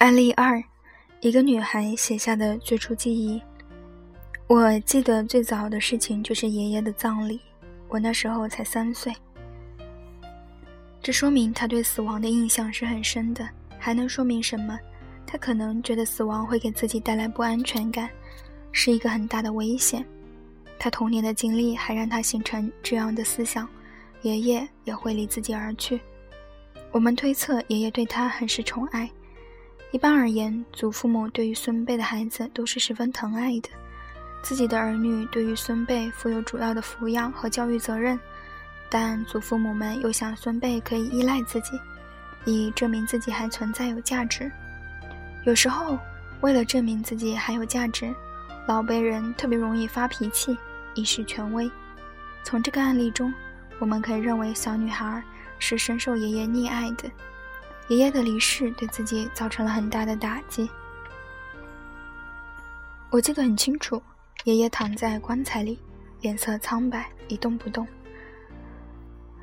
案例二：一个女孩写下的最初记忆。我记得最早的事情就是爷爷的葬礼，我那时候才三岁。这说明他对死亡的印象是很深的。还能说明什么？他可能觉得死亡会给自己带来不安全感，是一个很大的危险。他童年的经历还让他形成这样的思想：爷爷也会离自己而去。我们推测，爷爷对他很是宠爱。一般而言，祖父母对于孙辈的孩子都是十分疼爱的。自己的儿女对于孙辈负有主要的抚养和教育责任，但祖父母们又想孙辈可以依赖自己。以证明自己还存在有价值。有时候，为了证明自己还有价值，老辈人特别容易发脾气，以示权威。从这个案例中，我们可以认为小女孩是深受爷爷溺爱的。爷爷的离世对自己造成了很大的打击。我记得很清楚，爷爷躺在棺材里，脸色苍白，一动不动。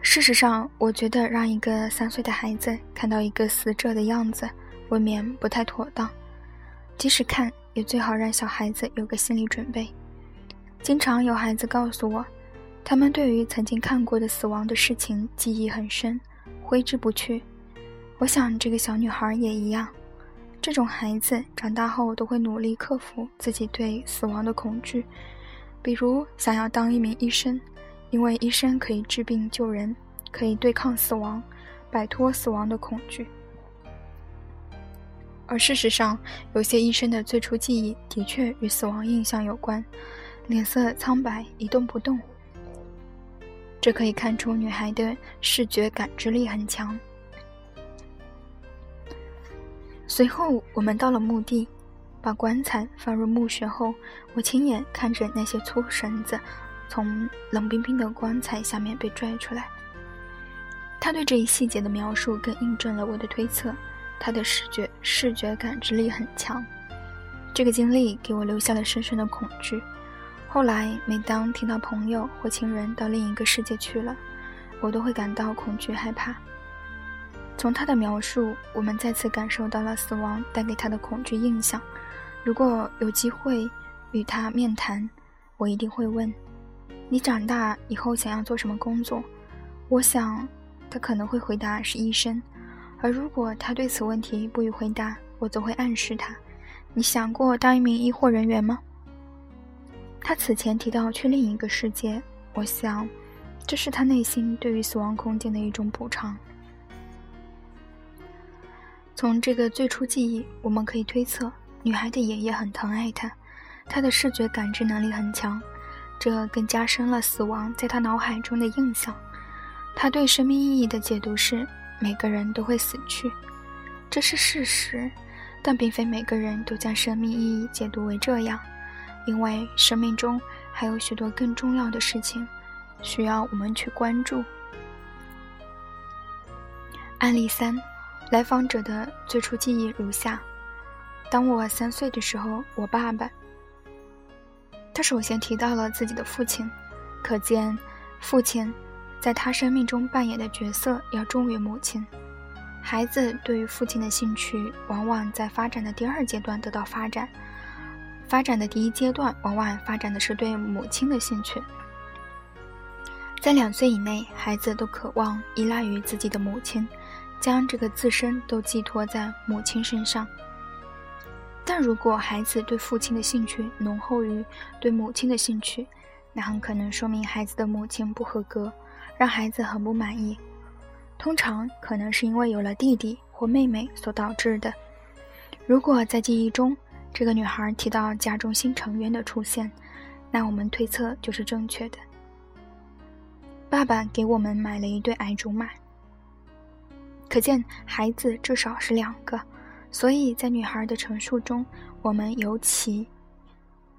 事实上，我觉得让一个三岁的孩子看到一个死者的样子，未免不太妥当。即使看，也最好让小孩子有个心理准备。经常有孩子告诉我，他们对于曾经看过的死亡的事情记忆很深，挥之不去。我想这个小女孩也一样。这种孩子长大后都会努力克服自己对死亡的恐惧，比如想要当一名医生，因为医生可以治病救人。可以对抗死亡，摆脱死亡的恐惧。而事实上，有些医生的最初记忆的确与死亡印象有关，脸色苍白，一动不动。这可以看出女孩的视觉感知力很强。随后，我们到了墓地，把棺材放入墓穴后，我亲眼看着那些粗绳子从冷冰冰的棺材下面被拽出来。他对这一细节的描述更印证了我的推测，他的视觉视觉感知力很强。这个经历给我留下了深深的恐惧。后来，每当听到朋友或亲人到另一个世界去了，我都会感到恐惧害怕。从他的描述，我们再次感受到了死亡带给他的恐惧印象。如果有机会与他面谈，我一定会问：“你长大以后想要做什么工作？”我想。他可能会回答是医生，而如果他对此问题不予回答，我则会暗示他：“你想过当一名医护人员吗？”他此前提到去另一个世界，我想，这是他内心对于死亡空间的一种补偿。从这个最初记忆，我们可以推测，女孩的爷爷很疼爱她，她的视觉感知能力很强，这更加深了死亡在她脑海中的印象。她对生命意义的解读是：每个人都会死去，这是事实，但并非每个人都将生命意义解读为这样，因为生命中还有许多更重要的事情需要我们去关注。案例三，来访者的最初记忆如下：当我三岁的时候，我爸爸，他首先提到了自己的父亲，可见父亲。在他生命中扮演的角色要重于母亲。孩子对于父亲的兴趣，往往在发展的第二阶段得到发展；发展的第一阶段，往往发展的是对母亲的兴趣。在两岁以内，孩子都渴望依赖于自己的母亲，将这个自身都寄托在母亲身上。但如果孩子对父亲的兴趣浓厚于对母亲的兴趣，那很可能说明孩子的母亲不合格。让孩子很不满意，通常可能是因为有了弟弟或妹妹所导致的。如果在记忆中这个女孩提到家中新成员的出现，那我们推测就是正确的。爸爸给我们买了一对矮竹马，可见孩子至少是两个，所以在女孩的陈述中，我们尤其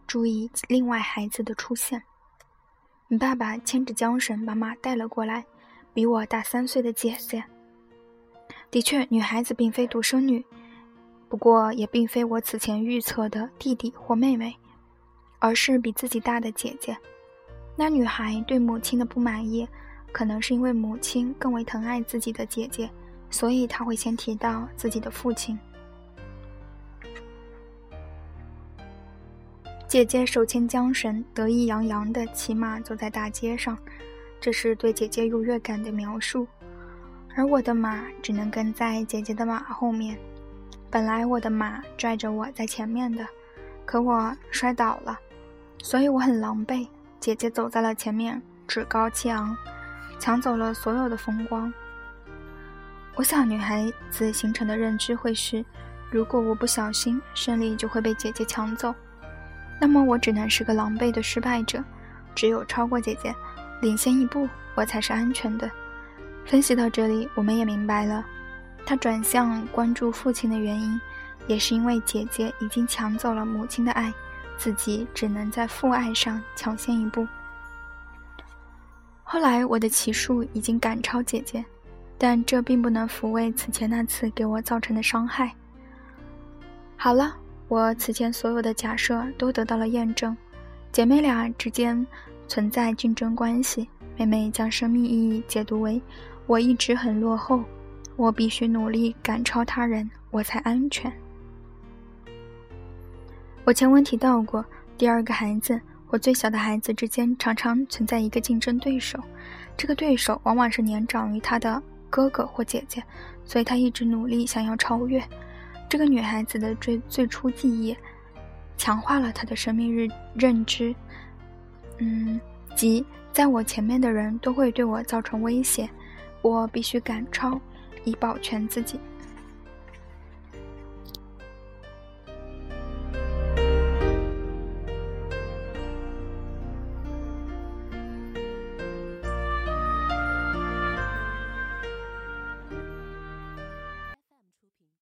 注意另外孩子的出现。你爸爸牵着缰绳把马带了过来，比我大三岁的姐姐。的确，女孩子并非独生女，不过也并非我此前预测的弟弟或妹妹，而是比自己大的姐姐。那女孩对母亲的不满意，可能是因为母亲更为疼爱自己的姐姐，所以他会先提到自己的父亲。姐姐手牵缰绳，得意洋洋地骑马走在大街上，这是对姐姐优越感的描述。而我的马只能跟在姐姐的马后面。本来我的马拽着我在前面的，可我摔倒了，所以我很狼狈。姐姐走在了前面，趾高气昂，抢走了所有的风光。我想，女孩子形成的认知会是：如果我不小心，胜利就会被姐姐抢走，那么我只能是个狼狈的失败者。只有超过姐姐，领先一步，我才是安全的。分析到这里，我们也明白了，他转向关注父亲的原因，也是因为姐姐已经抢走了母亲的爱，自己只能在父爱上抢先一步。后来，我的骑术已经赶超姐姐。但这并不能抚慰此前那次给我造成的伤害。好了，我此前所有的假设都得到了验证，姐妹俩之间存在竞争关系。妹妹将生命意义解读为：我一直很落后，我必须努力赶超他人，我才安全。我前文提到过，第二个孩子，我最小的孩子之间常常存在一个竞争对手，这个对手往往是年长于他的。哥哥或姐姐，所以她一直努力想要超越这个女孩子的最最初记忆，强化了她的生命日认知。嗯，即在我前面的人都会对我造成威胁，我必须赶超以保全自己。